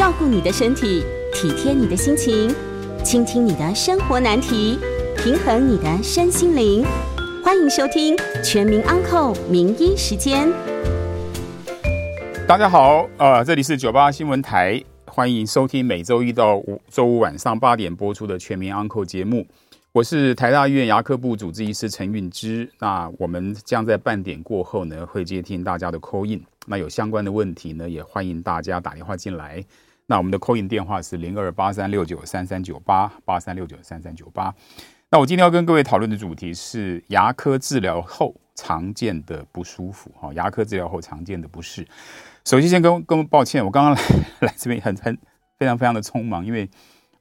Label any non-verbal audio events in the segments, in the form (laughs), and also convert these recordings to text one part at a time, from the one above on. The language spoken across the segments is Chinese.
照顾你的身体，体贴你的心情，倾听你的生活难题，平衡你的身心灵。欢迎收听《全民安扣名医时间》。大家好，呃，这里是九八新闻台，欢迎收听每周一到五周五晚上八点播出的《全民安扣》节目。我是台大医院牙科部主治医师陈运之。那我们将在半点过后呢，会接听大家的 call in。那有相关的问题呢，也欢迎大家打电话进来。那我们的 call in 电话是零二八三六九三三九八八三六九三三九八。那我今天要跟各位讨论的主题是牙科治疗后常见的不舒服哈，牙科治疗后常见的不适。首先先跟跟抱歉，我刚刚来 (laughs) 来这边很很非常非常的匆忙，因为。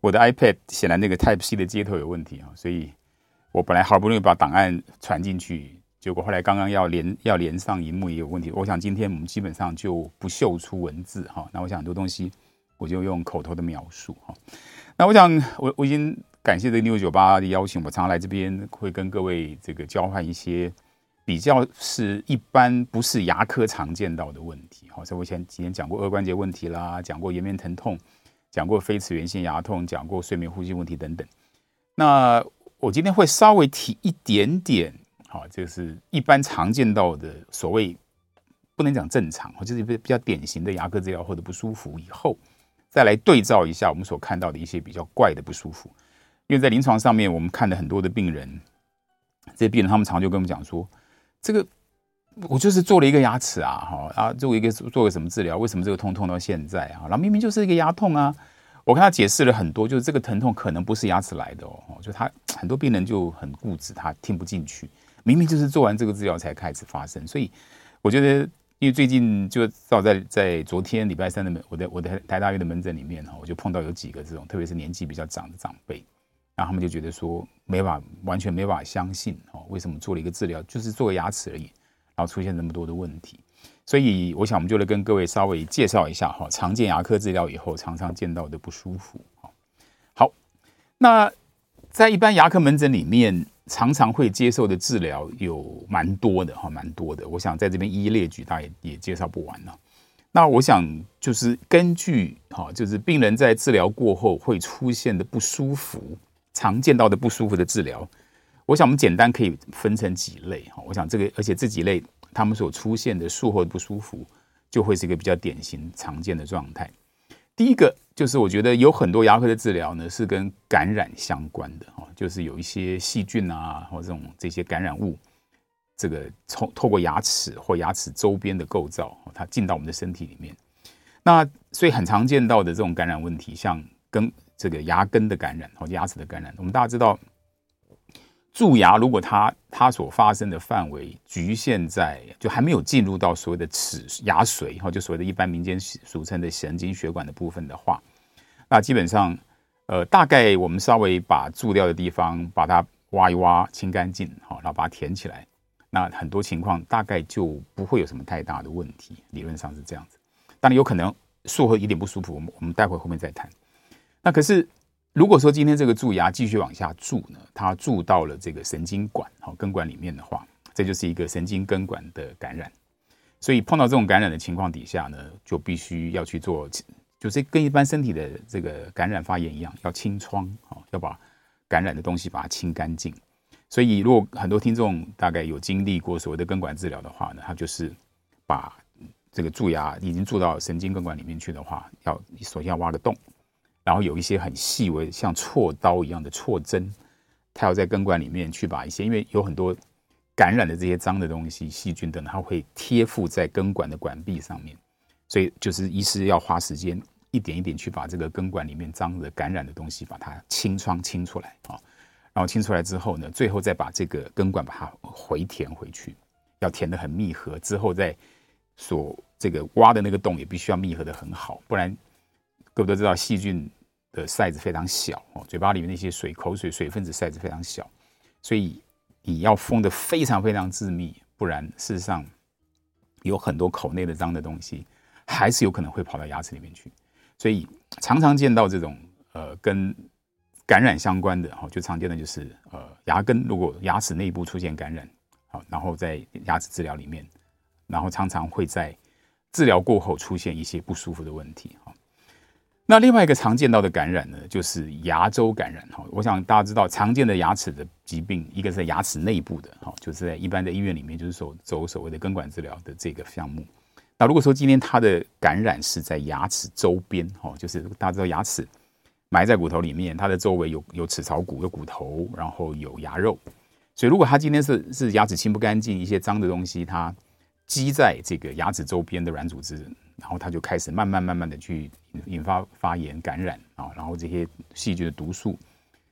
我的 iPad 显然那个 Type C 的接头有问题啊，所以我本来好不容易把档案传进去，结果后来刚刚要连要连上荧幕也有问题。我想今天我们基本上就不秀出文字哈，那我想很多东西我就用口头的描述哈。那我想我我已经感谢这个698的邀请，我常常来这边会跟各位这个交换一些比较是一般不是牙科常见到的问题哈。所以我前几天讲过顎关节问题啦，讲过颜面疼痛。讲过非齿源性牙痛，讲过睡眠呼吸问题等等。那我今天会稍微提一点点，好，就是一般常见到的所谓不能讲正常，就是比较典型的牙科治疗或者不舒服，以后再来对照一下我们所看到的一些比较怪的不舒服。因为在临床上面，我们看了很多的病人，这些病人他们常就跟我们讲说，这个。我就是做了一个牙齿啊，哈 (laughs) 啊，做一个做个什么治疗？为什么这个痛痛到现在啊？然后明明就是一个牙痛啊！我跟他解释了很多，就是这个疼痛可能不是牙齿来的哦。就他很多病人就很固执，他听不进去。明明就是做完这个治疗才开始发生，所以我觉得，因为最近就照在在昨天礼拜三的门，我的我的台大院的门诊里面哈，我就碰到有几个这种，特别是年纪比较长的长辈，然后他们就觉得说没法完全没法相信哦，为什么做了一个治疗就是做个牙齿而已？然后出现那么多的问题，所以我想我们就来跟各位稍微介绍一下哈，常见牙科治疗以后常常见到的不舒服。好，那在一般牙科门诊里面，常常会接受的治疗有蛮多的哈，蛮多的。我想在这边一一列举，大家也也介绍不完了。那我想就是根据哈，就是病人在治疗过后会出现的不舒服，常见到的不舒服的治疗。我想我们简单可以分成几类哈，我想这个而且这几类他们所出现的术后的不舒服，就会是一个比较典型常见的状态。第一个就是我觉得有很多牙科的治疗呢是跟感染相关的哦，就是有一些细菌啊或这种这些感染物，这个从透过牙齿或牙齿周边的构造，它进到我们的身体里面。那所以很常见到的这种感染问题，像根这个牙根的感染或牙齿的感染，我们大家知道。蛀牙，如果它它所发生的范围局限在就还没有进入到所谓的齿牙髓哈，就所谓的一般民间俗称的神经血管的部分的话，那基本上呃大概我们稍微把蛀掉的地方把它挖一挖清干净哈，然后把它填起来，那很多情况大概就不会有什么太大的问题，理论上是这样子。当然有可能术后一点不舒服，我们我们待会后面再谈。那可是。如果说今天这个蛀牙继续往下蛀呢，它蛀到了这个神经管、好根管里面的话，这就是一个神经根管的感染。所以碰到这种感染的情况底下呢，就必须要去做，就是跟一般身体的这个感染发炎一样，要清创，好要把感染的东西把它清干净。所以如果很多听众大概有经历过所谓的根管治疗的话呢，它就是把这个蛀牙已经蛀到神经根管里面去的话，要首先要挖个洞。然后有一些很细微，像锉刀一样的锉针，它要在根管里面去把一些，因为有很多感染的这些脏的东西、细菌等，它会贴附在根管的管壁上面，所以就是医师要花时间一点一点去把这个根管里面脏的感染的东西把它清窗清出来啊，然后清出来之后呢，最后再把这个根管把它回填回去，要填得很密合，之后再所这个挖的那个洞也必须要密合的很好，不然各位都知道细菌。的 size 非常小哦，嘴巴里面那些水口水水分子 size 非常小，所以你要封得非常非常致密，不然事实上有很多口内的脏的东西还是有可能会跑到牙齿里面去。所以常常见到这种呃跟感染相关的哈，就常见的就是呃牙根如果牙齿内部出现感染，好，然后在牙齿治疗里面，然后常常会在治疗过后出现一些不舒服的问题。那另外一个常见到的感染呢，就是牙周感染哈。我想大家知道，常见的牙齿的疾病，一个是在牙齿内部的哈，就是在一般的医院里面，就是说走所谓的根管治疗的这个项目。那如果说今天它的感染是在牙齿周边哈，就是大家知道牙齿埋在骨头里面，它的周围有有齿槽骨、有骨头，然后有牙肉。所以如果它今天是是牙齿清不干净，一些脏的东西它积在这个牙齿周边的软组织。然后它就开始慢慢慢慢的去引发发炎感染啊，然后这些细菌的毒素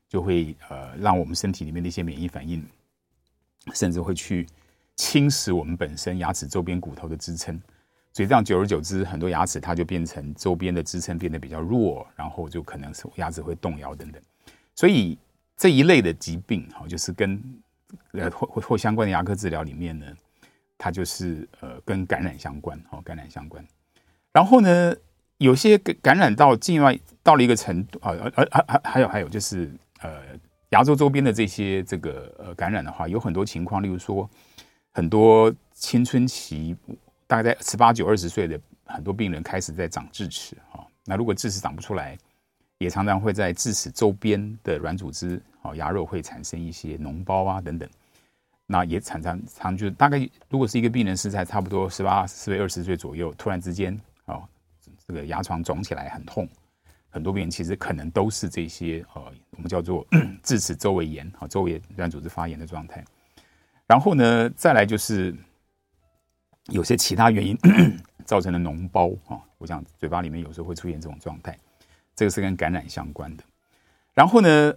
就会呃让我们身体里面的一些免疫反应，甚至会去侵蚀我们本身牙齿周边骨头的支撑，所以这样久而久之，很多牙齿它就变成周边的支撑变得比较弱，然后就可能是牙齿会动摇等等。所以这一类的疾病哈，就是跟呃或或相关的牙科治疗里面呢，它就是呃跟感染相关哦，感染相关。然后呢，有些感染到境外到了一个程度啊，而而还还有还有就是呃，牙周周边的这些这个呃感染的话，有很多情况，例如说很多青春期大概在十八九二十岁的很多病人开始在长智齿啊，那如果智齿长不出来，也常常会在智齿周边的软组织啊牙肉会产生一些脓包啊等等。那也常常常就大概如果是一个病人是在差不多十八岁二十岁左右，突然之间。哦，这个牙床肿起来很痛，很多病人其实可能都是这些呃，我们叫做 (clears throat) 智齿周围炎啊，周围软组织发炎的状态。然后呢，再来就是有些其他原因 (clears throat) 造成的脓包啊，我想嘴巴里面有时候会出现这种状态，这个是跟感染相关的。然后呢，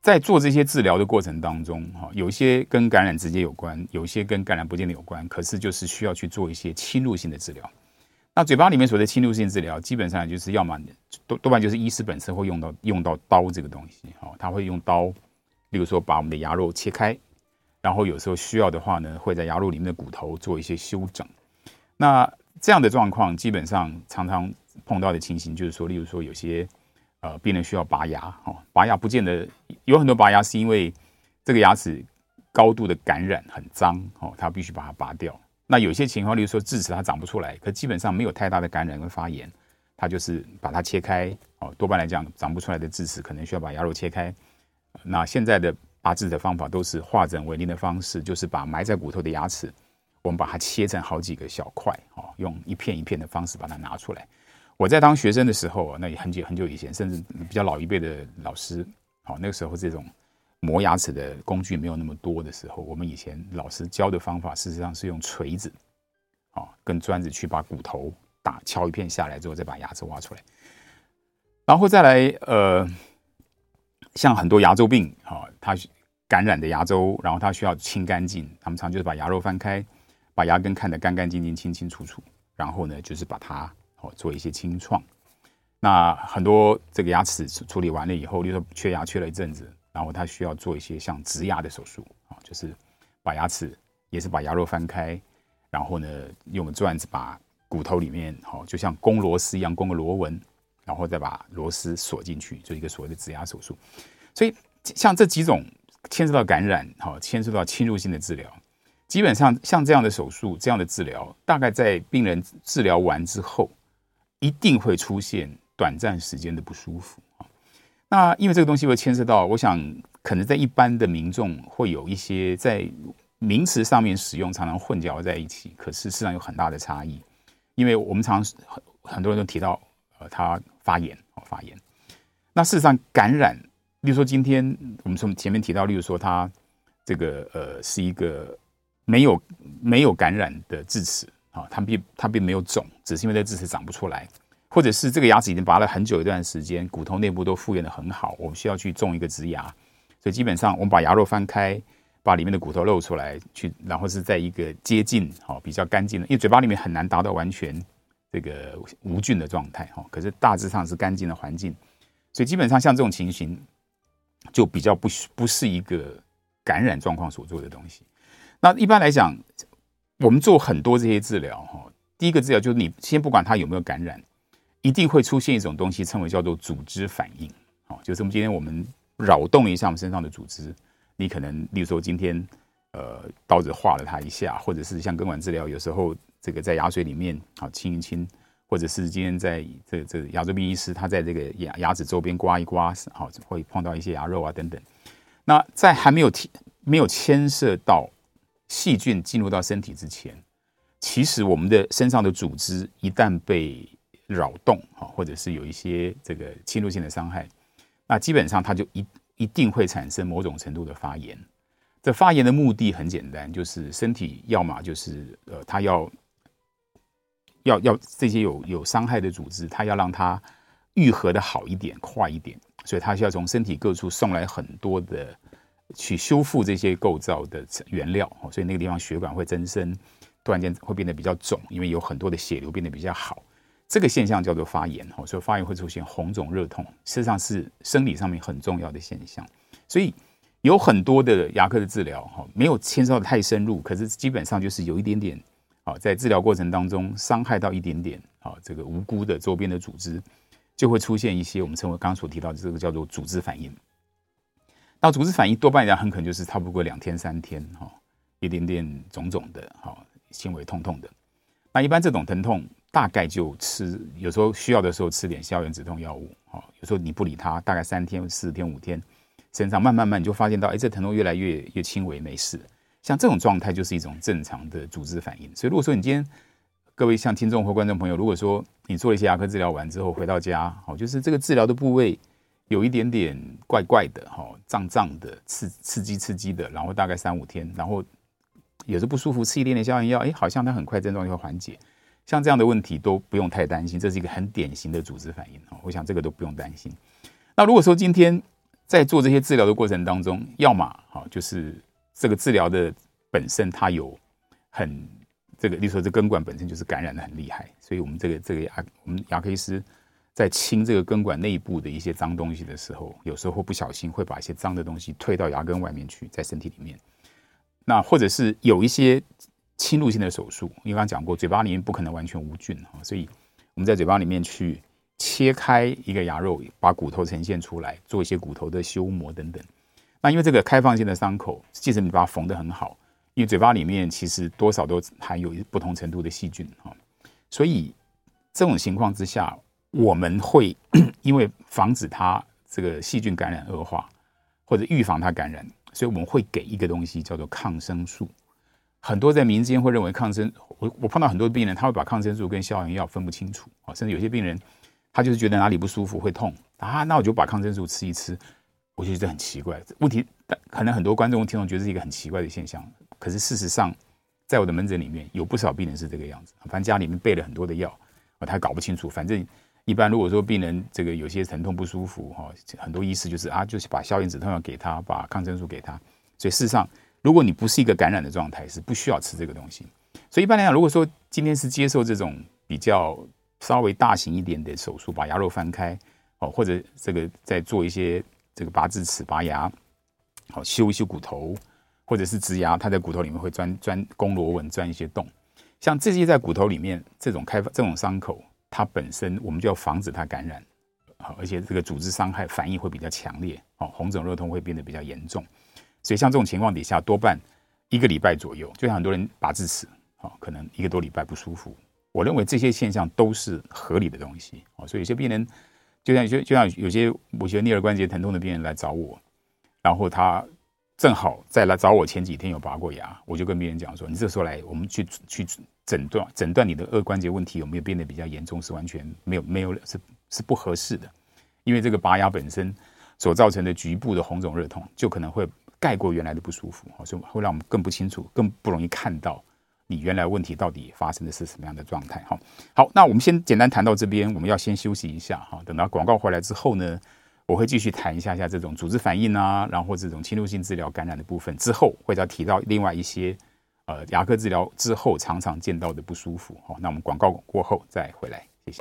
在做这些治疗的过程当中，哈，有一些跟感染直接有关，有一些跟感染不见得有关，可是就是需要去做一些侵入性的治疗。那嘴巴里面所谓的侵入性治疗，基本上就是要么多多半就是医师本身会用到用到刀这个东西，哦，他会用刀，例如说把我们的牙肉切开，然后有时候需要的话呢，会在牙肉里面的骨头做一些修整。那这样的状况，基本上常常碰到的情形就是说，例如说有些呃病人需要拔牙，哦，拔牙不见得有很多拔牙是因为这个牙齿高度的感染很脏，哦，他必须把它拔掉。那有些情况，例如说智齿它长不出来，可基本上没有太大的感染跟发炎，它就是把它切开哦。多半来讲，长不出来的智齿可能需要把牙肉切开。那现在的拔智的方法都是化整为零的方式，就是把埋在骨头的牙齿，我们把它切成好几个小块哦，用一片一片的方式把它拿出来。我在当学生的时候，那也很久很久以前，甚至比较老一辈的老师，好，那个时候这种。磨牙齿的工具没有那么多的时候，我们以前老师教的方法，事实上是用锤子，啊，跟砖子去把骨头打敲一片下来之后，再把牙齿挖出来。然后再来，呃，像很多牙周病，啊，它感染的牙周，然后它需要清干净，他们常就是把牙肉翻开，把牙根看得干干净净、清清楚楚，然后呢，就是把它哦做一些清创。那很多这个牙齿处理完了以后，比如说缺牙缺了一阵子。然后他需要做一些像植牙的手术啊，就是把牙齿也是把牙肉翻开，然后呢用钻子把骨头里面好，就像攻螺丝一样攻个螺纹，然后再把螺丝锁进去，做一个所谓的植牙手术。所以像这几种牵涉到感染，好，牵涉到侵入性的治疗，基本上像这样的手术、这样的治疗，大概在病人治疗完之后，一定会出现短暂时间的不舒服。那因为这个东西会牵涉到，我想可能在一般的民众会有一些在名词上面使用常常混淆在一起，可是事实上有很大的差异。因为我们常很很多人都提到，呃，他发炎哦，发炎。那事实上感染，例如说今天我们从前面提到，例如说他这个呃是一个没有没有感染的智齿啊，他并他并没有肿，只是因为这智齿长不出来。或者是这个牙齿已经拔了很久一段时间，骨头内部都复原的很好，我们需要去种一个植牙，所以基本上我们把牙肉翻开，把里面的骨头露出来，去然后是在一个接近好比较干净的，因为嘴巴里面很难达到完全这个无菌的状态哈，可是大致上是干净的环境，所以基本上像这种情形就比较不不是一个感染状况所做的东西。那一般来讲，我们做很多这些治疗哈，第一个治疗就是你先不管它有没有感染。一定会出现一种东西，称为叫做组织反应。哦，就是我们今天我们扰动一下我们身上的组织，你可能，例如说今天，呃，刀子划了它一下，或者是像根管治疗，有时候这个在牙髓里面，好清一清，或者是今天在这这个牙周病医师他在这个牙牙齿周边刮一刮，好会碰到一些牙肉啊等等。那在还没有提没有牵涉到细菌进入到身体之前，其实我们的身上的组织一旦被扰动啊，或者是有一些这个侵入性的伤害，那基本上它就一一定会产生某种程度的发炎。这发炎的目的很简单，就是身体要么就是呃，它要要要这些有有伤害的组织，它要让它愈合的好一点、快一点，所以它需要从身体各处送来很多的去修复这些构造的原料。所以那个地方血管会增生，突然间会变得比较肿，因为有很多的血流变得比较好。这个现象叫做发炎。哈所以发炎会出现红肿、热痛，事实上是生理上面很重要的现象。所以。有很多的牙科的治疗，哈，没有牵涉到太深入，可是基本上就是有一点点，啊，在治疗过程当中伤害到一点点，啊，这个无辜的周边的组织，就会出现一些我们称为刚刚所提到的这个叫做组织反应。那组织反应多半讲很可能就是差不多两天三天，哈，一点点肿肿的，哈，轻微痛痛的。那一般这种疼痛大概就吃，有时候需要的时候吃点消炎止痛药物，哈，有时候你不理它，大概三天、四天、五天。身上慢慢慢你就发现到，哎，这疼痛越来越越轻微，没事。像这种状态就是一种正常的组织反应。所以如果说你今天各位像听众或观众朋友，如果说你做了一些牙科治疗完之后回到家，好，就是这个治疗的部位有一点点怪怪的，哈，胀胀的，刺刺激刺激的，然后大概三五天，然后有时不舒服，吃一点点消炎药，哎，好像它很快症状就会缓解。像这样的问题都不用太担心，这是一个很典型的组织反应。我想这个都不用担心。那如果说今天，在做这些治疗的过程当中，要么哈就是这个治疗的本身它有很这个，例如说这根管本身就是感染的很厉害，所以我们这个这个牙我们牙科医师在清这个根管内部的一些脏东西的时候，有时候不小心会把一些脏的东西退到牙根外面去，在身体里面。那或者是有一些侵入性的手术，因为刚刚讲过，嘴巴里面不可能完全无菌哈，所以我们在嘴巴里面去。切开一个牙肉，把骨头呈现出来，做一些骨头的修磨等等。那因为这个开放性的伤口，即使你把它缝得很好，因为嘴巴里面其实多少都含有不同程度的细菌哈，所以这种情况之下，我们会 (coughs) 因为防止它这个细菌感染恶化，或者预防它感染，所以我们会给一个东西叫做抗生素。很多在民间会认为抗生，我我碰到很多病人，他会把抗生素跟消炎药分不清楚啊，甚至有些病人。他就是觉得哪里不舒服会痛啊，那我就把抗生素吃一吃。我就觉得很奇怪，问题可能很多观众听众觉得是一个很奇怪的现象。可是事实上，在我的门诊里面有不少病人是这个样子。反正家里面备了很多的药，他搞不清楚。反正一般如果说病人这个有些疼痛不舒服哈，很多医师就是啊，就是把消炎止痛药给他，把抗生素给他。所以事实上，如果你不是一个感染的状态，是不需要吃这个东西。所以一般来讲，如果说今天是接受这种比较。稍微大型一点的手术，把牙肉翻开，哦，或者这个再做一些这个拔智齿、拔牙，好修一修骨头，或者是植牙，它在骨头里面会钻钻宫螺纹，钻一些洞。像这些在骨头里面这种开发这种伤口，它本身我们就要防止它感染，好，而且这个组织伤害反应会比较强烈，哦，红肿热痛会变得比较严重。所以像这种情况底下，多半一个礼拜左右，就像很多人拔智齿，啊，可能一个多礼拜不舒服。我认为这些现象都是合理的东西啊，所以有些病人，就像有些就像有些我觉得颞颌关节疼痛的病人来找我，然后他正好在来找我前几天有拔过牙，我就跟病人讲说，你这时候来，我们去去诊断诊断你的颌关节问题有没有变得比较严重，是完全没有没有是是不合适的，因为这个拔牙本身所造成的局部的红肿热痛，就可能会盖过原来的不舒服，所以会让我们更不清楚，更不容易看到。你原来问题到底发生的是什么样的状态？哈，好，那我们先简单谈到这边，我们要先休息一下哈。等到广告回来之后呢，我会继续谈一下下这种组织反应啊，然后这种侵入性治疗感染的部分。之后会再提到另外一些呃牙科治疗之后常常见到的不舒服。好，那我们广告过后再回来，谢谢。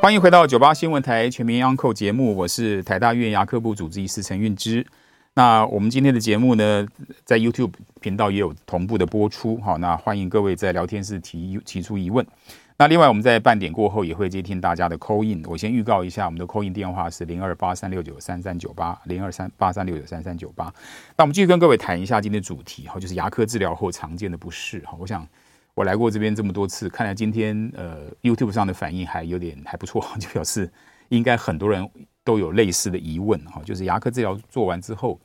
欢迎回到九八新闻台全民安扣节目，我是台大院牙科部主治医师陈韵之。那我们今天的节目呢，在 YouTube 频道也有同步的播出，好，那欢迎各位在聊天室提提出疑问。那另外我们在半点过后也会接听大家的 call in，我先预告一下，我们的 call in 电话是零二八三六九三三九八零二三八三六九三三九八。那我们继续跟各位谈一下今天的主题，哈，就是牙科治疗后常见的不适，哈，我想我来过这边这么多次，看来今天呃 YouTube 上的反应还有点还不错，(laughs) 就表示应该很多人都有类似的疑问哈，就是牙科治疗做完之后，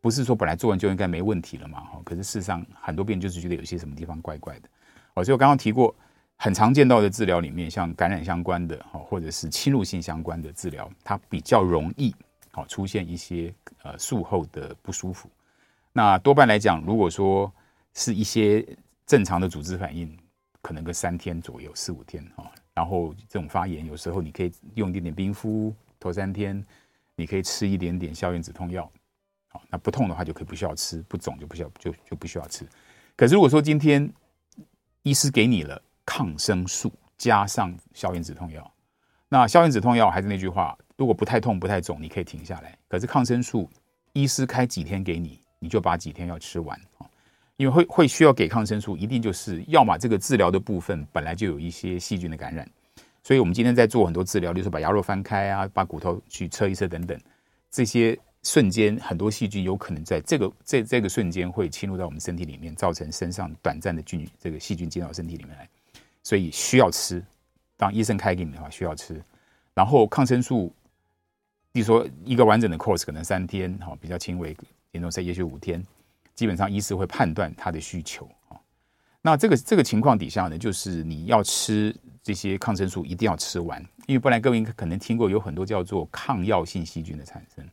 不是说本来做完就应该没问题了嘛哈，可是事实上很多病人就是觉得有些什么地方怪怪的，哦，所以我刚刚提过，很常见到的治疗里面，像感染相关的哈，或者是侵入性相关的治疗，它比较容易好出现一些呃术后的不舒服。那多半来讲，如果说是一些正常的组织反应，可能个三天左右，四五天哈。然后这种发炎，有时候你可以用一点点冰敷，头三天你可以吃一点点消炎止痛药，好，那不痛的话就可以不需要吃，不肿就不需要就就不需要吃。可是如果说今天医师给你了抗生素加上消炎止痛药，那消炎止痛药还是那句话，如果不太痛不太肿，你可以停下来。可是抗生素，医师开几天给你？你就把几天要吃完，因为会会需要给抗生素，一定就是要么这个治疗的部分本来就有一些细菌的感染，所以我们今天在做很多治疗，比如说把牙肉翻开啊，把骨头去测一测等等，这些瞬间很多细菌有可能在这个这这个瞬间会侵入到我们身体里面，造成身上短暂的菌这个细菌进到身体里面来，所以需要吃。当医生开给你的话，需要吃。然后抗生素，比如说一个完整的 course 可能三天，哈，比较轻微。严重在也许五天，基本上医师会判断他的需求啊。那这个这个情况底下呢，就是你要吃这些抗生素一定要吃完，因为不然各位可能听过有很多叫做抗药性细菌的产生。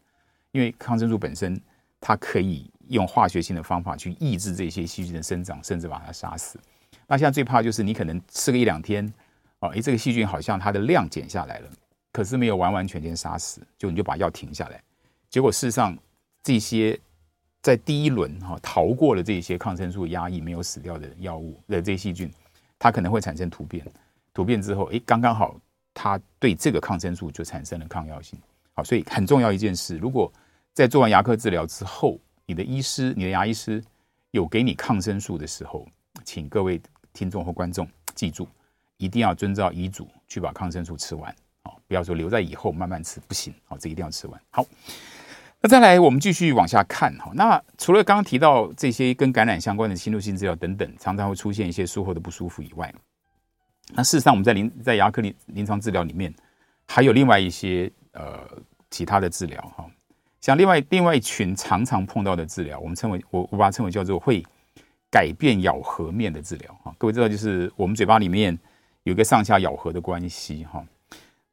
因为抗生素本身它可以用化学性的方法去抑制这些细菌的生长，甚至把它杀死。那现在最怕就是你可能吃个一两天，哦，诶，这个细菌好像它的量减下来了，可是没有完完全全杀死，就你就把药停下来，结果事实上这些。在第一轮哈逃过了这些抗生素压抑没有死掉的药物的这些细菌，它可能会产生突变，突变之后，诶，刚刚好它对这个抗生素就产生了抗药性。好，所以很重要一件事，如果在做完牙科治疗之后，你的医师、你的牙医师有给你抗生素的时候，请各位听众或观众记住，一定要遵照医嘱去把抗生素吃完，好，不要说留在以后慢慢吃，不行，好，这一定要吃完。好。那再来，我们继续往下看哈。那除了刚刚提到这些跟感染相关的侵入性治疗等等，常常会出现一些术后的不舒服以外，那事实上我们在临在牙科临临床治疗里面，还有另外一些呃其他的治疗哈。像另外另外一群常常碰到的治疗，我们称为我我把它称为叫做会改变咬合面的治疗哈。各位知道，就是我们嘴巴里面有一个上下咬合的关系哈。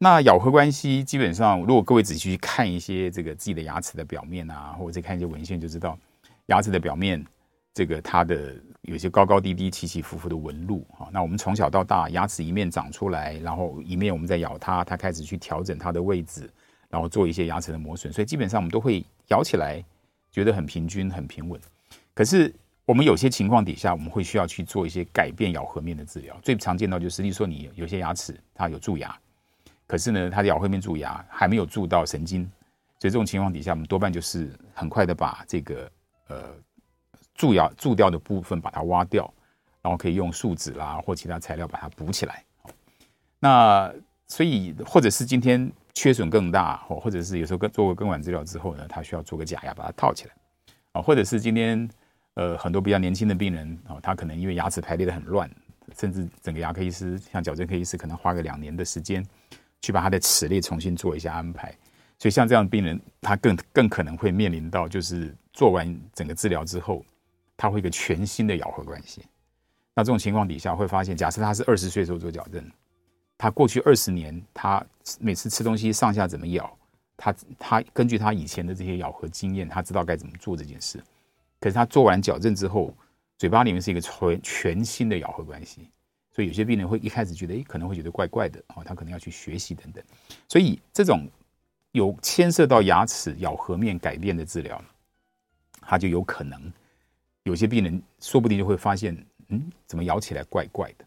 那咬合关系基本上，如果各位仔细去看一些这个自己的牙齿的表面啊，或者看一些文献，就知道牙齿的表面这个它的有些高高低低、起起伏伏的纹路哈。那我们从小到大，牙齿一面长出来，然后一面我们在咬它，它开始去调整它的位置，然后做一些牙齿的磨损，所以基本上我们都会咬起来觉得很平均、很平稳。可是我们有些情况底下，我们会需要去做一些改变咬合面的治疗。最常见到就是，例如说你有些牙齿它有蛀牙。可是呢，他的咬合面蛀牙还没有蛀到神经，所以这种情况底下，我们多半就是很快的把这个呃蛀牙蛀掉的部分把它挖掉，然后可以用树脂啦或其他材料把它补起来。那所以或者是今天缺损更大，或或者是有时候跟做过根管治疗之后呢，他需要做个假牙把它套起来啊，或者是今天呃很多比较年轻的病人啊，他可能因为牙齿排列的很乱，甚至整个牙科医师像矫正科医师可能花个两年的时间。去把他的齿列重新做一下安排，所以像这样的病人，他更更可能会面临到，就是做完整个治疗之后，他会一个全新的咬合关系。那这种情况底下，会发现，假设他是二十岁时候做矫正，他过去二十年，他每次吃东西上下怎么咬，他他根据他以前的这些咬合经验，他知道该怎么做这件事。可是他做完矫正之后，嘴巴里面是一个全全新的咬合关系。所以有些病人会一开始觉得，诶，可能会觉得怪怪的，哦，他可能要去学习等等。所以这种有牵涉到牙齿咬合面改变的治疗，他就有可能有些病人说不定就会发现，嗯，怎么咬起来怪怪的？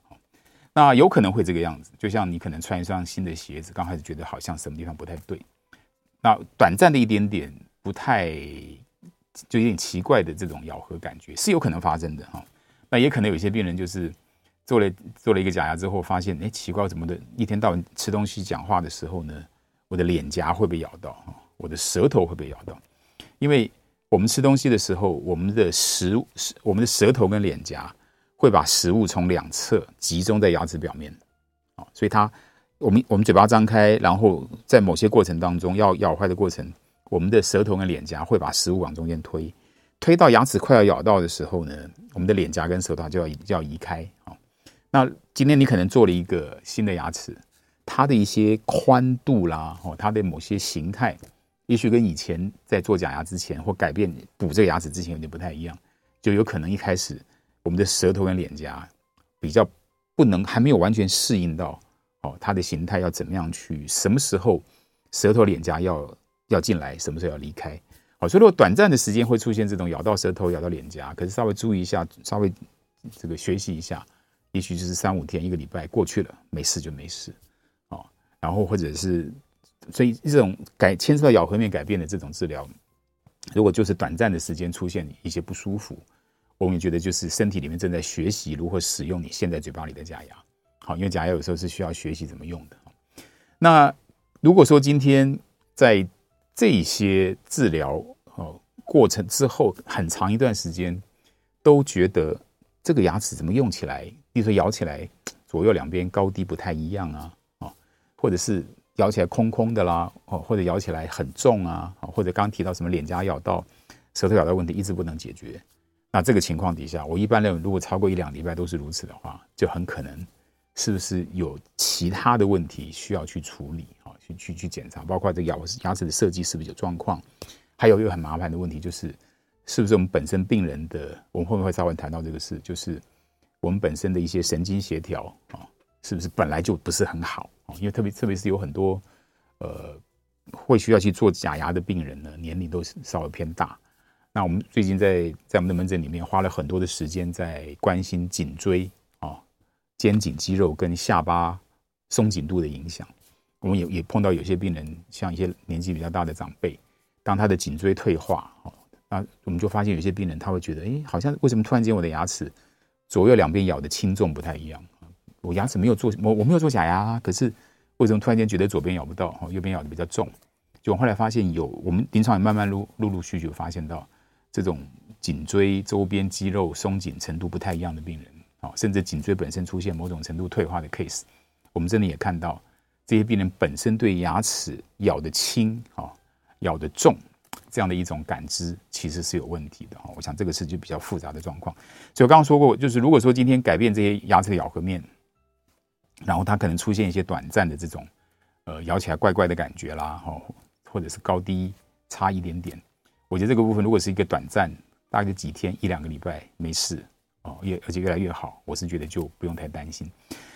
那有可能会这个样子，就像你可能穿一双新的鞋子，刚开始觉得好像什么地方不太对，那短暂的一点点不太就有点奇怪的这种咬合感觉是有可能发生的哈。那也可能有些病人就是。做了做了一个假牙之后，发现哎，奇怪，怎么的？一天到晚吃东西、讲话的时候呢，我的脸颊会被咬到，我的舌头会被咬到。因为我们吃东西的时候，我们的食我们的舌头跟脸颊会把食物从两侧集中在牙齿表面，啊，所以它我们我们嘴巴张开，然后在某些过程当中要咬坏的过程，我们的舌头跟脸颊会把食物往中间推，推到牙齿快要咬到的时候呢，我们的脸颊跟舌头就要就要移开。那今天你可能做了一个新的牙齿，它的一些宽度啦，哦，它的某些形态，也许跟以前在做假牙之前或改变补这个牙齿之前有点不太一样，就有可能一开始。我们的舌头跟脸颊比较不能，还没有完全适应到哦，它的形态要怎么样去？什么时候舌头脸颊要要进来？什么时候要离开？好，所以如果短暂的时间会出现这种咬到舌头、咬到脸颊，可是稍微注意一下，稍微这个学习一下，也许就是三五天、一个礼拜过去了，没事就没事哦。然后或者是，所以这种改牵涉到咬合面改变的这种治疗，如果就是短暂的时间出现一些不舒服。我们也觉得，就是身体里面正在学习如何使用你现在嘴巴里的假牙，好，因为假牙有时候是需要学习怎么用的。那如果说今天在这些治疗哦过程之后，很长一段时间都觉得这个牙齿怎么用起来，比如说咬起来左右两边高低不太一样啊，啊，或者是咬起来空空的啦，哦，或者咬起来很重啊，或者刚提到什么脸颊咬到、舌头咬到问题一直不能解决。那这个情况底下，我一般认为，如果超过一两礼拜都是如此的话，就很可能是不是有其他的问题需要去处理啊？去去去检查，包括这咬牙齿的设计是不是有状况？还有一个很麻烦的问题就是，是不是我们本身病人的，我们后面会稍微谈到这个事，就是我们本身的一些神经协调啊，是不是本来就不是很好啊？因为特别特别是有很多呃会需要去做假牙的病人呢，年龄都是稍微偏大。那我们最近在在我们的门诊里面花了很多的时间在关心颈椎啊、肩颈肌肉跟下巴松紧度的影响。我们也也碰到有些病人，像一些年纪比较大的长辈，当他的颈椎退化啊，那我们就发现有些病人他会觉得，哎，好像为什么突然间我的牙齿左右两边咬的轻重不太一样？我牙齿没有做，我我没有做假牙啊，可是为什么突然间觉得左边咬不到，右边咬的比较重？就我后来发现有，我们临床也慢慢陆陆陆续续发现到。这种颈椎周边肌肉松紧程度不太一样的病人，啊，甚至颈椎本身出现某种程度退化的 case，我们这里也看到这些病人本身对牙齿咬得轻啊、咬得重这样的一种感知，其实是有问题的哈。我想这个是就比较复杂的状况。所以我刚刚说过，就是如果说今天改变这些牙齿的咬合面，然后它可能出现一些短暂的这种呃咬起来怪怪的感觉啦，哈，或者是高低差一点点。我觉得这个部分如果是一个短暂，大概几天一两个礼拜没事哦，越而且越来越好，我是觉得就不用太担心。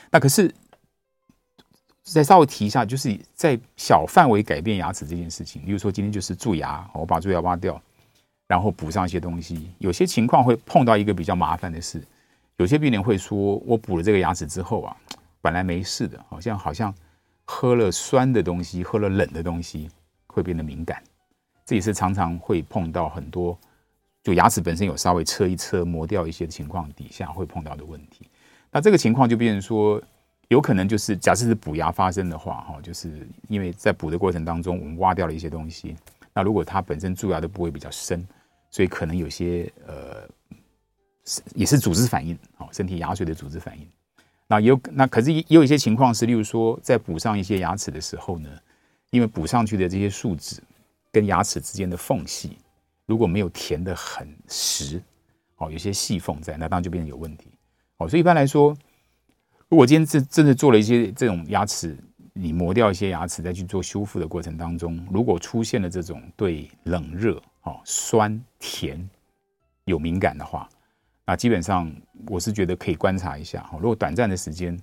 那可是再稍微提一下，就是在小范围改变牙齿这件事情，比如说今天就是蛀牙，我把蛀牙挖掉，然后补上一些东西，有些情况会碰到一个比较麻烦的事，有些病人会说，我补了这个牙齿之后啊，本来没事的，好像好像喝了酸的东西，喝了冷的东西会变得敏感。这也是常常会碰到很多，就牙齿本身有稍微车一车磨掉一些情况底下会碰到的问题。那这个情况就变成说，有可能就是假设是补牙发生的话，哈，就是因为在补的过程当中，我们挖掉了一些东西。那如果它本身蛀牙的部位比较深，所以可能有些呃，也是组织反应，哦，身体牙髓的组织反应。那有那可是也有一些情况是，例如说在补上一些牙齿的时候呢，因为补上去的这些树脂。跟牙齿之间的缝隙如果没有填的很实，哦，有些细缝在，那当然就变成有问题，哦，所以一般来说，如果今天真真的做了一些这种牙齿，你磨掉一些牙齿再去做修复的过程当中，如果出现了这种对冷热、哦酸甜有敏感的话，那基本上我是觉得可以观察一下，哦，如果短暂的时间，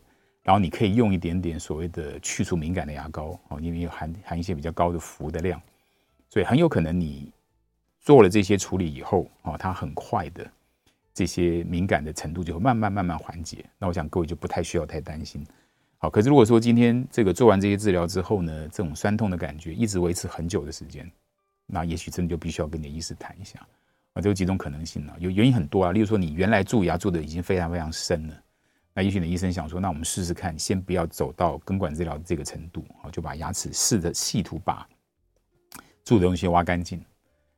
然后你可以用一点点所谓的去除敏感的牙膏，哦，因为有含含一些比较高的氟的量。所以很有可能你做了这些处理以后，哦，它很快的这些敏感的程度就会慢慢慢慢缓解。那我想各位就不太需要太担心。好，可是如果说今天这个做完这些治疗之后呢，这种酸痛的感觉一直维持很久的时间，那也许真的就必须要跟你的医师谈一下啊。这有几种可能性呢？有原因很多啊，例如说你原来蛀牙做的已经非常非常深了，那也许你的医生想说，那我们试试看，先不要走到根管治疗的这个程度，啊，就把牙齿试着细图把。蛀的东西挖干净，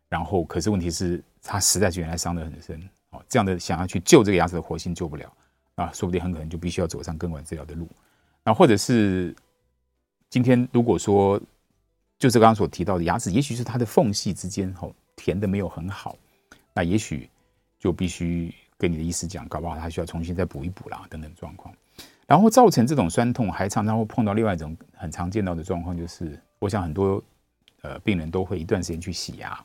然后可是问题是，它实在是原来伤得很深，哦，这样的想要去救这个牙齿的活性救不了啊，说不定很可能就必须要走上根管治疗的路。那或者是今天如果说就是刚刚所提到的牙齿，也许是它的缝隙之间哦填的没有很好，那也许就必须跟你的医师讲，搞不好他需要重新再补一补啦，等等状况。然后造成这种酸痛，还常常会碰到另外一种很常见到的状况，就是我想很多呃病人都会一段时间去洗牙，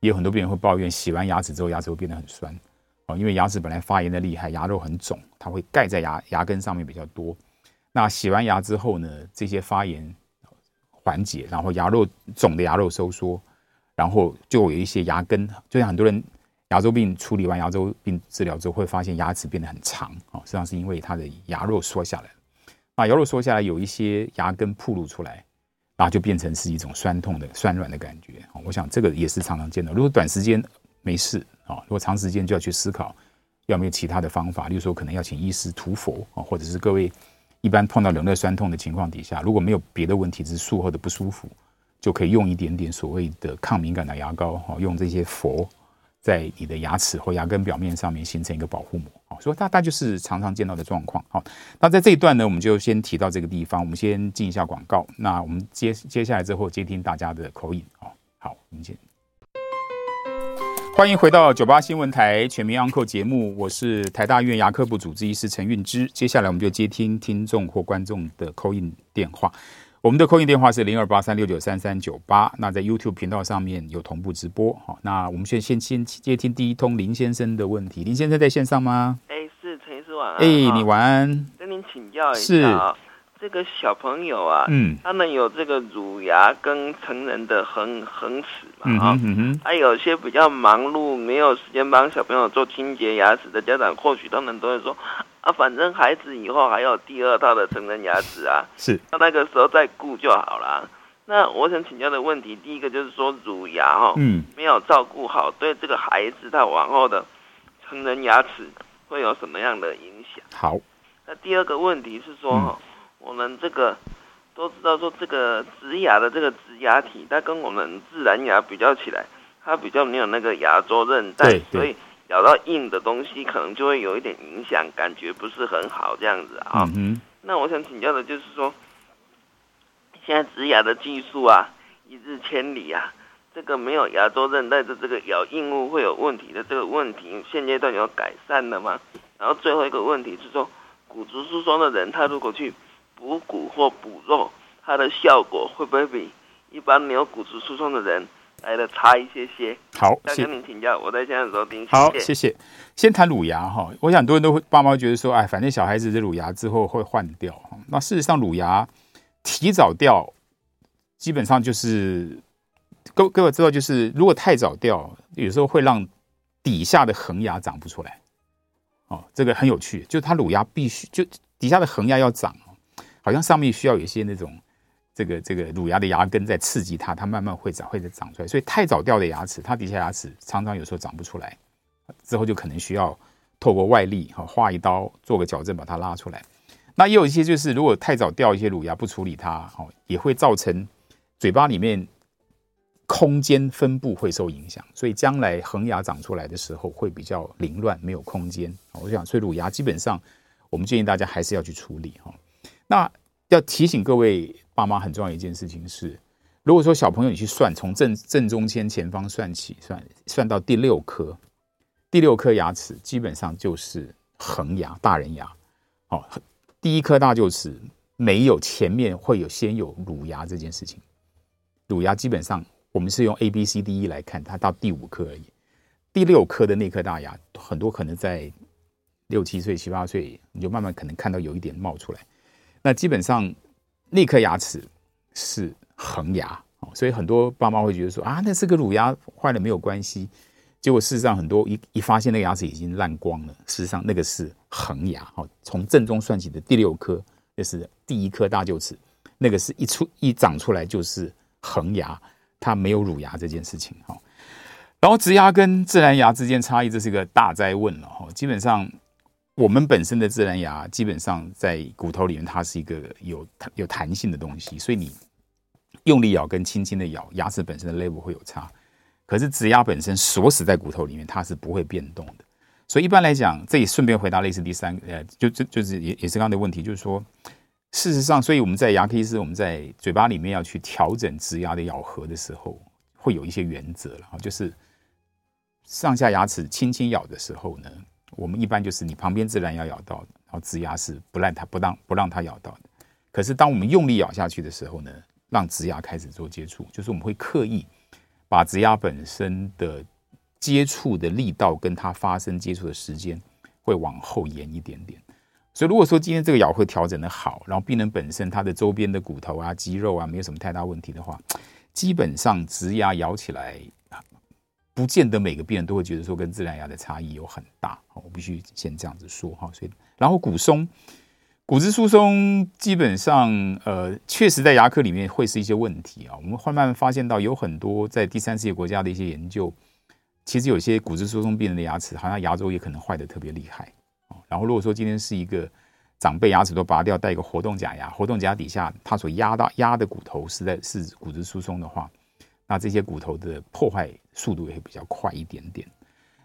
也有很多病人会抱怨洗完牙齿之后牙齿会变得很酸哦，因为牙齿本来发炎的厉害，牙肉很肿，它会盖在牙牙根上面比较多。那洗完牙之后呢，这些发炎缓解，然后牙肉肿的牙肉收缩，然后就有一些牙根，就像很多人。牙周病处理完牙周病治疗之后，会发现牙齿变得很长啊，实际上是因为它的牙肉缩下来，那牙肉缩下来，有一些牙根暴露出来，然后就变成是一种酸痛的酸软的感觉。我想这个也是常常见到。如果短时间没事啊，如果长时间就要去思考，有没有其他的方法，例如说可能要请医师涂氟啊，或者是各位一般碰到冷热酸痛的情况底下，如果没有别的问题，只是术后的不舒服，就可以用一点点所谓的抗敏感的牙膏，哈用这些氟。在你的牙齿或牙根表面上面形成一个保护膜，好，所以大概就是常常见到的状况。好，那在这一段呢，我们就先提到这个地方，我们先进一下广告。那我们接接下来之后接听大家的口音。啊，好，我们见。欢迎回到九八新闻台全民安扣节目，我是台大医院牙科部主治医师陈韵之。接下来我们就接听听众或观众的口音电话。我们的 call in 电话是零二八三六九三三九八。那在 YouTube 频道上面有同步直播。好，那我们先先先接听第一通林先生的问题。林先生在线上吗？哎，是陈医师晚安。哎，你晚安。跟您请教一下啊，这个小朋友啊，嗯，他们有这个乳牙跟成人的恒恒齿嘛？嗯嗯哼。还有些比较忙碌，没有时间帮小朋友做清洁牙齿的家长，或许他们都会说。啊，反正孩子以后还有第二套的成人牙齿啊，是，到那个时候再顾就好了。那我想请教的问题，第一个就是说乳牙哈，嗯，没有照顾好，对这个孩子他往后的成人牙齿会有什么样的影响？好，那第二个问题是说哈，嗯、我们这个都知道说这个植牙的这个植牙体，它跟我们自然牙比较起来，它比较没有那个牙周韧带，所以。咬到硬的东西，可能就会有一点影响，感觉不是很好这样子啊。嗯。那我想请教的就是说，现在植牙的技术啊，一日千里啊，这个没有牙周韧带的这个咬硬物会有问题的这个问题，现阶段有改善了吗？然后最后一个问题是说，骨质疏松的人，他如果去补骨或补肉，它的效果会不会比一般没有骨质疏松的人？来的差一些些，好，再跟您请教。我在现在收听。好，谢谢。先谈乳牙哈，我想很多人都会，爸妈会觉得说，哎，反正小孩子的乳牙之后会换掉。那事实上，乳牙提早掉，基本上就是各各位知道，就是如果太早掉，有时候会让底下的恒牙长不出来。哦，这个很有趣，就它乳牙必须就底下的恒牙要长，好像上面需要有一些那种。这个这个乳牙的牙根在刺激它，它慢慢会长，会再长出来。所以太早掉的牙齿，它底下牙齿常常有时候长不出来，之后就可能需要透过外力哈，划一刀做个矫正把它拉出来。那也有一些就是如果太早掉一些乳牙不处理它，哦，也会造成嘴巴里面空间分布会受影响，所以将来恒牙长出来的时候会比较凌乱，没有空间。我想，所以乳牙基本上我们建议大家还是要去处理哈。那要提醒各位。爸妈很重要一件事情是，如果说小朋友你去算，从正正中间前方算起，算算到第六颗，第六颗牙齿基本上就是恒牙，大人牙。哦，第一颗大臼齿没有前面会有先有乳牙这件事情，乳牙基本上我们是用 A B C D E 来看，它到第五颗而已。第六颗的那颗大牙，很多可能在六七岁、七八岁，你就慢慢可能看到有一点冒出来。那基本上。那颗牙齿是恒牙，所以很多爸妈会觉得说啊，那是个乳牙坏了没有关系。结果事实上，很多一一发现那个牙齿已经烂光了，事实上那个是恒牙哦。从正中算起的第六颗，那是第一颗大臼齿，那个是一出一长出来就是恒牙，它没有乳牙这件事情哦。然后植牙跟自然牙之间差异，这是一个大哉问了哈。基本上。我们本身的自然牙基本上在骨头里面，它是一个有有弹性的东西，所以你用力咬跟轻轻的咬，牙齿本身的 level 会有差。可是植牙本身锁死在骨头里面，它是不会变动的。所以一般来讲，这也顺便回答类似第三个，呃，就就就是也也是刚刚的问题，就是说，事实上，所以我们在牙科医师，我们在嘴巴里面要去调整植牙的咬合的时候，会有一些原则了，就是上下牙齿轻轻咬的时候呢，我们一般就是你旁边自然要咬到的，然后植牙是不让它不让不让它咬到的。可是当我们用力咬下去的时候呢，让植牙开始做接触，就是我们会刻意把植牙本身的接触的力道跟它发生接触的时间会往后延一点点。所以如果说今天这个咬合调整的好，然后病人本身它的周边的骨头啊、肌肉啊没有什么太大问题的话，基本上植牙咬起来。不见得每个病人都会觉得说跟自然牙的差异有很大，我必须先这样子说哈。所以，然后骨松、骨质疏松基本上呃，确实在牙科里面会是一些问题啊。我们慢慢发现到有很多在第三世界国家的一些研究，其实有些骨质疏松病人的牙齿好像牙周也可能坏的特别厉害。然后如果说今天是一个长辈牙齿都拔掉，带一个活动假牙，活动假牙底下它所压到压的骨头实在是骨质疏松的话。那这些骨头的破坏速度也会比较快一点点。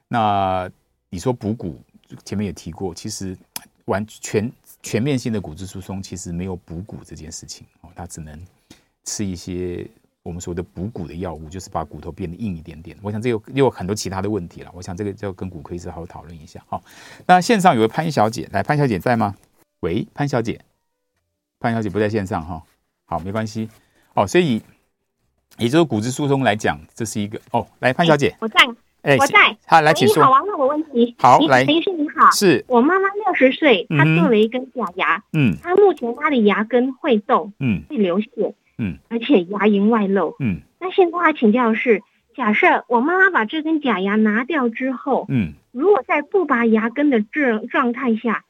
那你说补骨，前面也提过，其实完全全面性的骨质疏松其实没有补骨这件事情哦，它只能吃一些我们说的补骨的药物，就是把骨头变得硬一点点。我想这有又有很多其他的问题了，我想这个就跟骨科医师好好讨论一下。好，那线上有位潘小姐，来，潘小姐在吗？喂，潘小姐，潘小姐不在线上哈，好，没关系哦，所以。也就是骨质疏松来讲，这是一个哦。来，潘小姐，我在，哎，我在。好，来，请说。你好，王问我问题。好，来，林医生你好。是我妈妈六十岁，她做了一根假牙。嗯。她目前她的牙根会动，嗯，会流血，嗯，而且牙龈外露，嗯。那现在她请教的是，假设我妈妈把这根假牙拿掉之后，嗯，如果在不拔牙根的这状态下，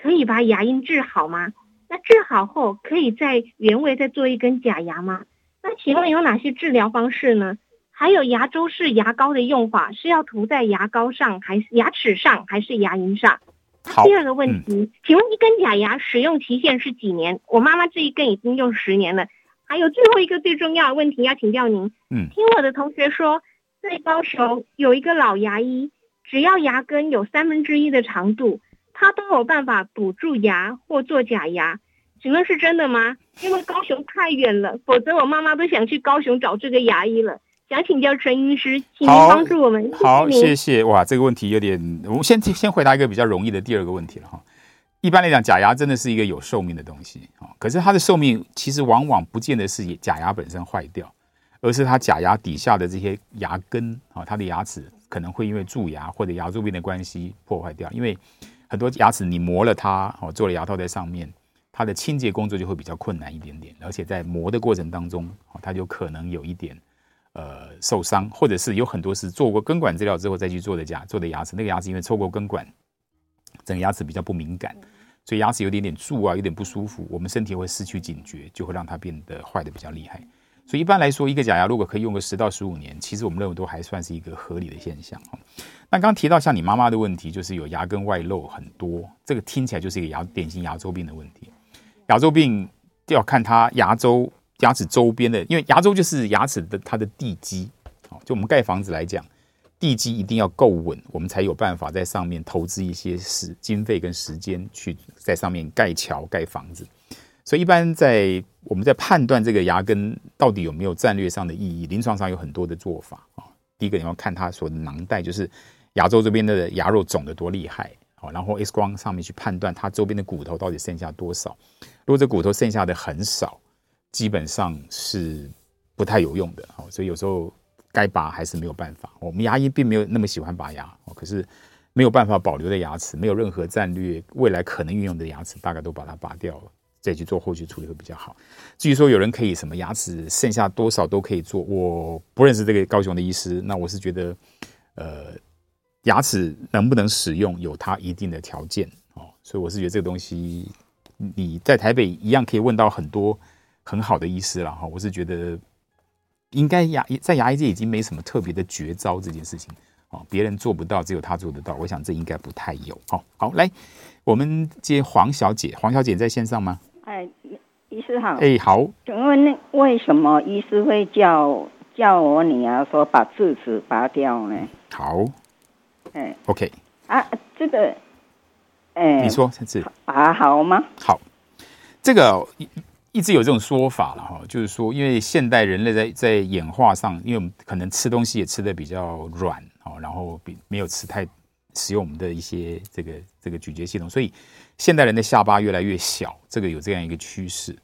可以把牙龈治好吗？那治好后，可以在原位再做一根假牙吗？那请问有哪些治疗方式呢？还有牙周式牙膏的用法是要涂在牙膏上，还是牙齿上，还是牙龈上？好，第二个问题，嗯、请问一根假牙使用期限是几年？我妈妈这一根已经用十年了。还有最后一个最重要的问题要请教您。嗯，听我的同学说，在高雄有一个老牙医，只要牙根有三分之一的长度，他都有办法补蛀牙或做假牙。请问是真的吗？因为高雄太远了，否则我妈妈都想去高雄找这个牙医了。想请教陈医师，请您帮助我们。好，谢谢。哇，这个问题有点，我们先先回答一个比较容易的第二个问题了哈。一般来讲，假牙真的是一个有寿命的东西啊，可是它的寿命其实往往不见得是假牙本身坏掉，而是它假牙底下的这些牙根啊，它的牙齿可能会因为蛀牙或者牙周病的关系破坏掉。因为很多牙齿你磨了它，哦，做了牙套在上面。它的清洁工作就会比较困难一点点，而且在磨的过程当中，它就可能有一点呃受伤，或者是有很多是做过根管治疗之后再去做的假做的牙齿，那个牙齿因为抽过根管，整个牙齿比较不敏感，所以牙齿有点点蛀啊，有点不舒服，我们身体会失去警觉，就会让它变得坏的比较厉害。所以一般来说，一个假牙如果可以用个十到十五年，其实我们认为都还算是一个合理的现象。那刚刚提到像你妈妈的问题，就是有牙根外露很多，这个听起来就是一个牙典型牙周病的问题。牙周病要看它牙周牙齿周边的，因为牙周就是牙齿的它的地基，就我们盖房子来讲，地基一定要够稳，我们才有办法在上面投资一些时经费跟时间去在上面盖桥盖房子。所以一般在我们在判断这个牙根到底有没有战略上的意义，临床上有很多的做法啊。第一个你要看它所囊袋，就是牙周这边的牙肉肿得多厉害。好，然后 X 光上面去判断它周边的骨头到底剩下多少。如果这骨头剩下的很少，基本上是不太有用的。好，所以有时候该拔还是没有办法。我们牙医并没有那么喜欢拔牙，可是没有办法保留的牙齿，没有任何战略未来可能运用的牙齿，大概都把它拔掉了，再去做后续处理会比较好。至于说有人可以什么牙齿剩下多少都可以做，我不认识这个高雄的医师。那我是觉得，呃。牙齿能不能使用，有它一定的条件哦，所以我是觉得这个东西你在台北一样可以问到很多很好的医师了哈。我是觉得应该牙在牙医界已经没什么特别的绝招这件事情哦，别人做不到，只有他做得到。我想这应该不太有。哦，好，来我们接黄小姐，黄小姐在线上吗？哎，医师好。哎，好。请问那为什么医师会叫叫我女儿说把智齿拔掉呢？好。哎，OK，啊，这个，哎，你说是啊好吗？好，这个一一直有这种说法了哈，就是说，因为现代人类在在演化上，因为我们可能吃东西也吃的比较软哦，然后比没有吃太使用我们的一些这个这个咀嚼系统，所以现代人的下巴越来越小，这个有这样一个趋势。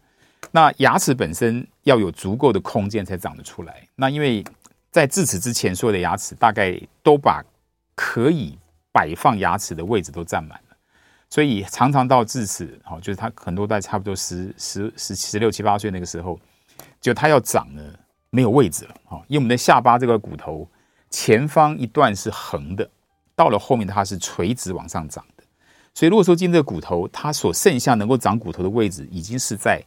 那牙齿本身要有足够的空间才长得出来。那因为在智齿之前，所有的牙齿大概都把可以摆放牙齿的位置都占满了，所以常常到智齿，好，就是他很多在差不多十十十十六七八岁那个时候，就他要长呢没有位置了，好，因为我们的下巴这个骨头前方一段是横的，到了后面它是垂直往上长的，所以如果说今天这个骨头它所剩下能够长骨头的位置，已经是在。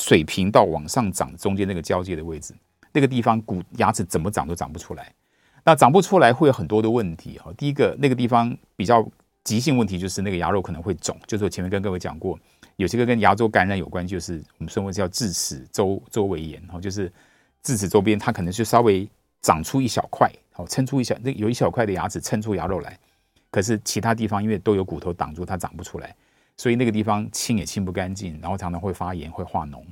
水平到往上长中间那个交界的位置，那个地方骨牙齿怎么长都长不出来。那长不出来会有很多的问题哈。第一个，那个地方比较急性问题就是那个牙肉可能会肿，就是我前面跟各位讲过，有些个跟牙周感染有关，就是我们称为叫智齿周周围炎哈，就是智齿周边它可能就稍微长出一小块，好撑出一小那有一小块的牙齿撑出牙肉来，可是其他地方因为都有骨头挡住，它长不出来。所以那个地方清也清不干净，然后常常会发炎、会化脓，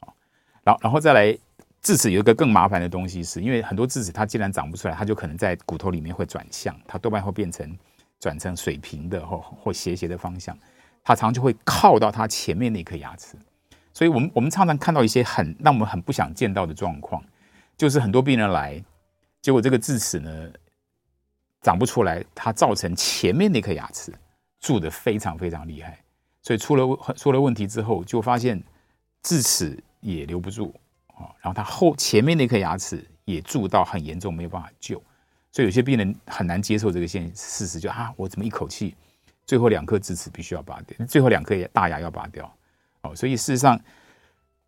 好然后然后再来智齿有一个更麻烦的东西是，因为很多智齿它既然长不出来，它就可能在骨头里面会转向，它多半会变成转成水平的或或斜斜的方向，它常常就会靠到它前面那颗牙齿。所以我们我们常常看到一些很让我们很不想见到的状况，就是很多病人来，结果这个智齿呢长不出来，它造成前面那颗牙齿蛀得非常非常厉害。所以出了出了问题之后，就发现智齿也留不住啊，然后他后前面那颗牙齿也蛀到很严重，没有办法救。所以有些病人很难接受这个现事实，就啊，我怎么一口气最后两颗智齿必须要拔掉，最后两颗大牙要拔掉哦。所以事实上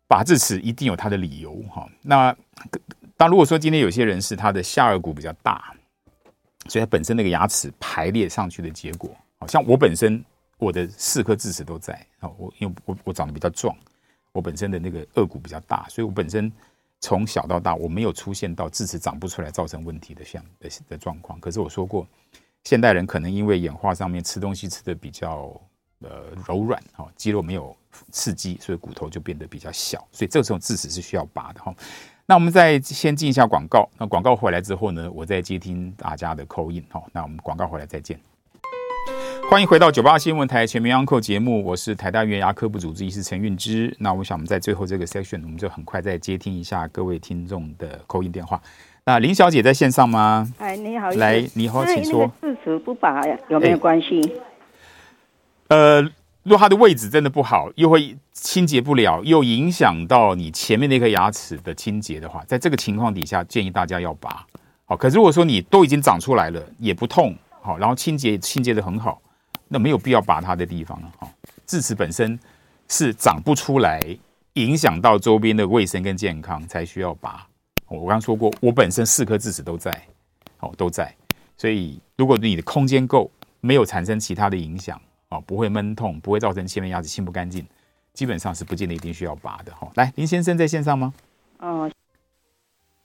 拔智齿一定有它的理由哈。那当如果说今天有些人是他的下颚骨比较大，所以他本身那个牙齿排列上去的结果，好像我本身。我的四颗智齿都在啊，我因为我我长得比较壮，我本身的那个颚骨比较大，所以我本身从小到大我没有出现到智齿长不出来造成问题的像的的状况。可是我说过，现代人可能因为演化上面吃东西吃的比较呃柔软哈，肌肉没有刺激，所以骨头就变得比较小，所以这种智齿是需要拔的哈。那我们再先进一下广告，那广告回来之后呢，我再接听大家的 call in 哈。那我们广告回来再见。欢迎回到九八新闻台全民安扣节目，我是台大医院牙科部主治医师陈运之。那我想我们在最后这个 section，我们就很快再接听一下各位听众的 call in 电话。那林小姐在线上吗？哎，你好，来，你好，请说。智齿不拔有没有关系？呃，如果它的位置真的不好，又会清洁不了，又影响到你前面那颗牙齿的清洁的话，在这个情况底下，建议大家要拔。好，可是如果说你都已经长出来了，也不痛，好，然后清洁清洁的很好。那没有必要拔它的地方了哈，智齿本身是长不出来，影响到周边的卫生跟健康才需要拔。我刚刚说过，我本身四颗智齿都在，哦都在，所以如果你的空间够，没有产生其他的影响，哦不会闷痛，不会造成前面牙齿清不干净，基本上是不见得一定需要拔的哈。来，林先生在线上吗？哦，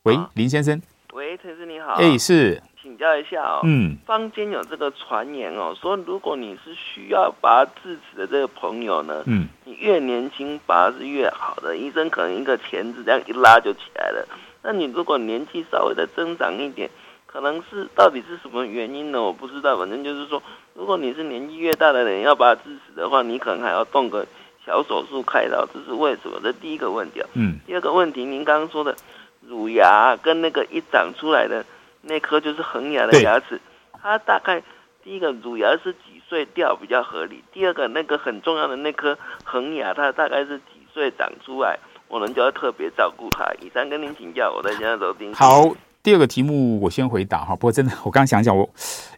喂，林先生，喂，陈师你好，哎是。请教一下哦，嗯，坊间有这个传言哦，说如果你是需要拔智齿的这个朋友呢，嗯，你越年轻拔是越好的，医生可能一个钳子这样一拉就起来了。那你如果年纪稍微的增长一点，可能是到底是什么原因呢？我不知道，反正就是说，如果你是年纪越大的人要拔智齿的话，你可能还要动个小手术开刀，这是为什么？这第一个问题。嗯，第二个问题，您刚刚说的乳牙跟那个一长出来的。那颗就是恒牙的牙齿，它大概第一个乳牙是几岁掉比较合理？第二个那个很重要的那颗恒牙，它大概是几岁长出来？我们就要特别照顾它。以上跟您请教，我在家都听。好，第二个题目我先回答哈。不过真的，我刚刚想讲，我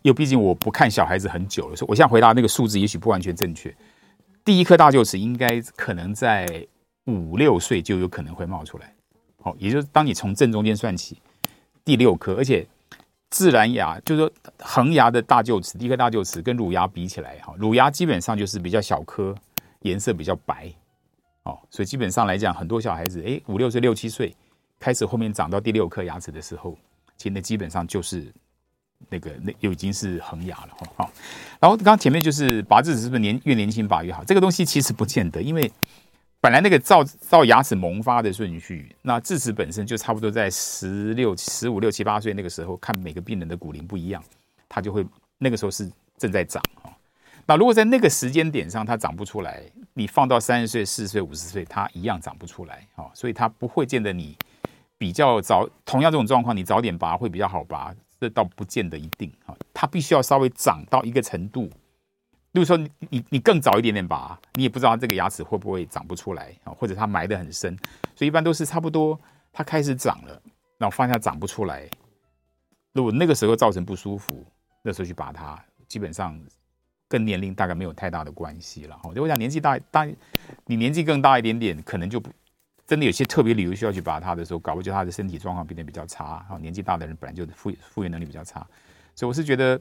因为毕竟我不看小孩子很久了，所以我现在回答那个数字也许不完全正确。第一颗大臼齿应该可能在五六岁就有可能会冒出来。好，也就是当你从正中间算起，第六颗，而且。自然牙就是说恒牙的大臼齿，第一颗大臼齿跟乳牙比起来，哈，乳牙基本上就是比较小颗，颜色比较白，哦，所以基本上来讲，很多小孩子，诶，五六岁、六七岁开始后面长到第六颗牙齿的时候，其实基本上就是那个那又已经是恒牙了哈。好，然后刚刚前面就是拔智齿是不是年越年轻拔越好？这个东西其实不见得，因为本来那个造造牙齿萌发的顺序，那智齿本身就差不多在十六、十五六七八岁那个时候，看每个病人的骨龄不一样，它就会那个时候是正在长哈。那如果在那个时间点上它长不出来，你放到三十岁、四十岁、五十岁，它一样长不出来啊。所以它不会见得你比较早，同样这种状况，你早点拔会比较好拔。这倒不见得一定啊，它必须要稍微长到一个程度，例如说你你你更早一点点拔，你也不知道这个牙齿会不会长不出来啊，或者它埋得很深，所以一般都是差不多它开始长了，然后发现它长不出来，如果那个时候造成不舒服，那时候去拔它，基本上跟年龄大概没有太大的关系了哈。我想年纪大大，你年纪更大一点点，可能就不。真的有些特别理由需要去拔它的时候，搞不就他的身体状况变得比较差，年纪大的人本来就复复原能力比较差，所以我是觉得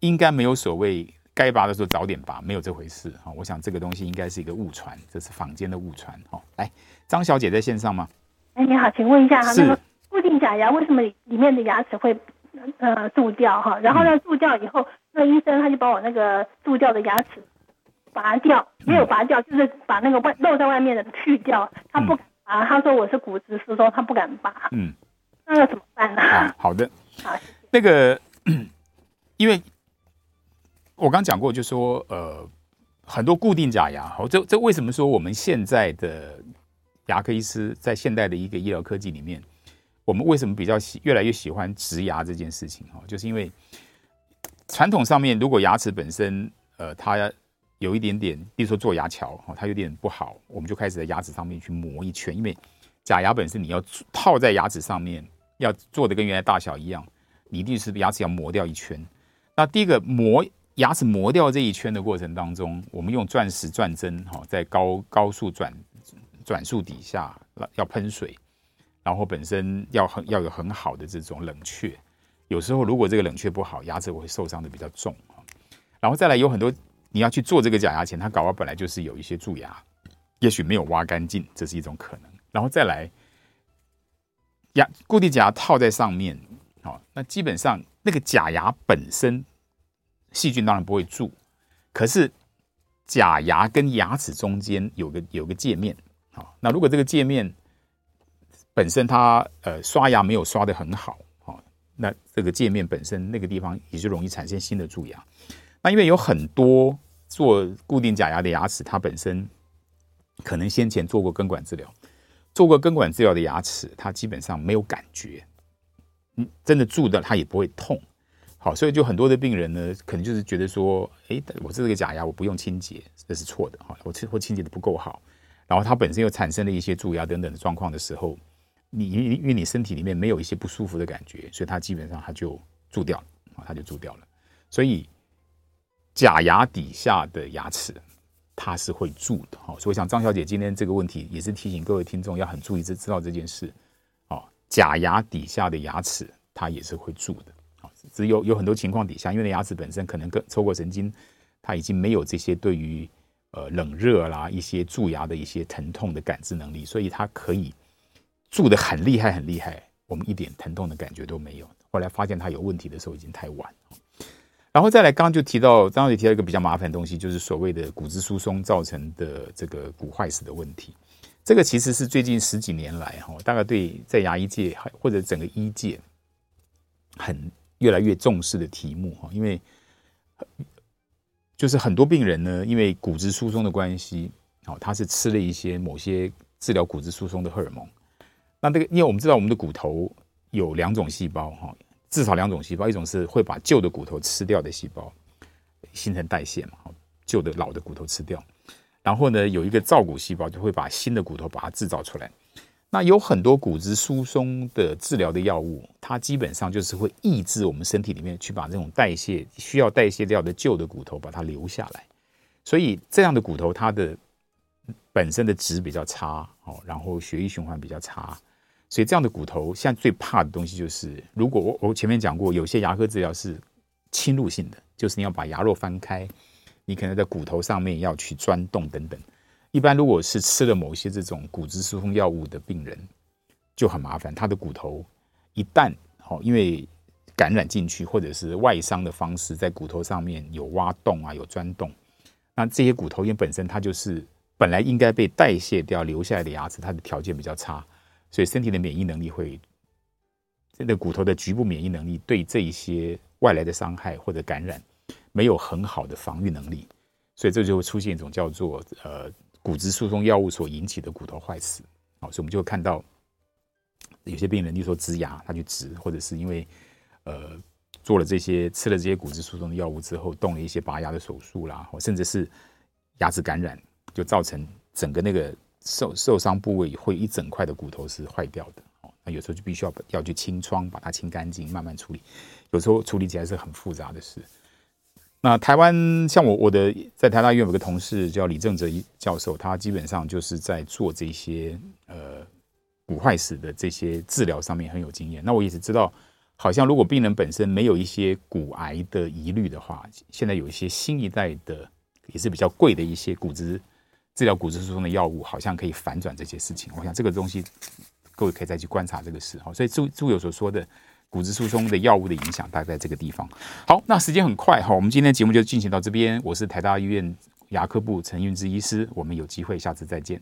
应该没有所谓该拔的时候早点拔，没有这回事哈。我想这个东西应该是一个误传，这是坊间的误传哈。来，张小姐在线上吗？哎，你好，请问一下，那个固定假牙为什么里面的牙齿会呃蛀掉哈？然后呢，蛀掉以后，那医生他就把我那个蛀掉的牙齿拔掉，没有拔掉，就是把那个外露在外面的去掉，他不敢。啊，他说我是骨质疏松，他不敢拔。嗯，那要怎么办呢？啊，好的，(laughs) 好，那个，(coughs) 因为我刚讲过，就说呃，很多固定假牙，好，这这为什么说我们现在的牙科医师在现代的一个医疗科技里面，我们为什么比较喜越来越喜欢植牙这件事情？哈，就是因为传统上面，如果牙齿本身，呃，它。有一点点，比如说做牙桥，哈，它有点不好，我们就开始在牙齿上面去磨一圈，因为假牙本身你要套在牙齿上面，要做的跟原来大小一样，你一定是牙齿要磨掉一圈。那第一个磨牙齿磨掉这一圈的过程当中，我们用钻石钻针，哈，在高高速转转速底下要喷水，然后本身要很要有很好的这种冷却。有时候如果这个冷却不好，牙齿会受伤的比较重，然后再来有很多。你要去做这个假牙前，它搞完本来就是有一些蛀牙，也许没有挖干净，这是一种可能。然后再来，牙固定假牙套在上面，好，那基本上那个假牙本身细菌当然不会住，可是假牙跟牙齿中间有个有个界面，好，那如果这个界面本身它呃刷牙没有刷得很好，好，那这个界面本身那个地方也就容易产生新的蛀牙。那因为有很多做固定假牙的牙齿，它本身可能先前做过根管治疗，做过根管治疗的牙齿，它基本上没有感觉，嗯，真的蛀的它也不会痛，好，所以就很多的病人呢，可能就是觉得说，哎，我这个假牙我不用清洁，这是错的，哈，我清或清洁的不够好，然后它本身又产生了一些蛀牙等等的状况的时候，你因为因为你身体里面没有一些不舒服的感觉，所以它基本上它就蛀掉了，啊，它就蛀掉了，所以。假牙底下的牙齿，它是会蛀的，好，所以像张小姐今天这个问题，也是提醒各位听众要很注意，知知道这件事，哦，假牙底下的牙齿它也是会蛀的，只有有很多情况底下，因为那牙齿本身可能跟抽过神经，它已经没有这些对于呃冷热啦一些蛀牙的一些疼痛的感知能力，所以它可以蛀得很厉害很厉害，我们一点疼痛的感觉都没有，后来发现它有问题的时候已经太晚。然后再来，刚刚就提到，刚刚也提到一个比较麻烦的东西，就是所谓的骨质疏松造成的这个骨坏死的问题。这个其实是最近十几年来哈，大概对在牙医界或者整个医界很越来越重视的题目哈。因为就是很多病人呢，因为骨质疏松的关系，哦，他是吃了一些某些治疗骨质疏松的荷尔蒙。那这个，因为我们知道我们的骨头有两种细胞哈。至少两种细胞，一种是会把旧的骨头吃掉的细胞，新陈代谢嘛，旧的老的骨头吃掉。然后呢，有一个造骨细胞，就会把新的骨头把它制造出来。那有很多骨质疏松的治疗的药物，它基本上就是会抑制我们身体里面去把这种代谢需要代谢掉的旧的骨头把它留下来。所以这样的骨头，它的本身的质比较差，哦，然后血液循环比较差。所以这样的骨头，现在最怕的东西就是，如果我我前面讲过，有些牙科治疗是侵入性的，就是你要把牙肉翻开，你可能在骨头上面要去钻洞等等。一般如果是吃了某些这种骨质疏松药物的病人，就很麻烦，他的骨头一旦好，因为感染进去，或者是外伤的方式，在骨头上面有挖洞啊，有钻洞。那这些骨头因为本身它就是本来应该被代谢掉留下来的牙齿，它的条件比较差，所以身体的免疫能力会，这个骨头的局部免疫能力对这一些外来的伤害或者感染没有很好的防御能力，所以这就会出现一种叫做呃骨质疏松药物所引起的骨头坏死。好，所以我们就会看到有些病人，例如说植牙，他去植，或者是因为呃做了这些吃了这些骨质疏松的药物之后，动了一些拔牙的手术啦，或甚至是牙齿感染，就造成整个那个受受伤部位会一整块的骨头是坏掉的。哦，那有时候就必须要要去清创，把它清干净，慢慢处理。有时候处理起来是很复杂的事。那台湾像我我的在台大医院有个同事叫李正哲教授，他基本上就是在做这些呃骨坏死的这些治疗上面很有经验。那我一直知道，好像如果病人本身没有一些骨癌的疑虑的话，现在有一些新一代的也是比较贵的一些骨质治疗骨质疏松的药物，好像可以反转这些事情。我想这个东西各位可以再去观察这个事。哈，所以朱朱友所说的。骨质疏松的药物的影响，大概在这个地方。好，那时间很快哈，我们今天节目就进行到这边。我是台大医院牙科部陈运之医师，我们有机会下次再见。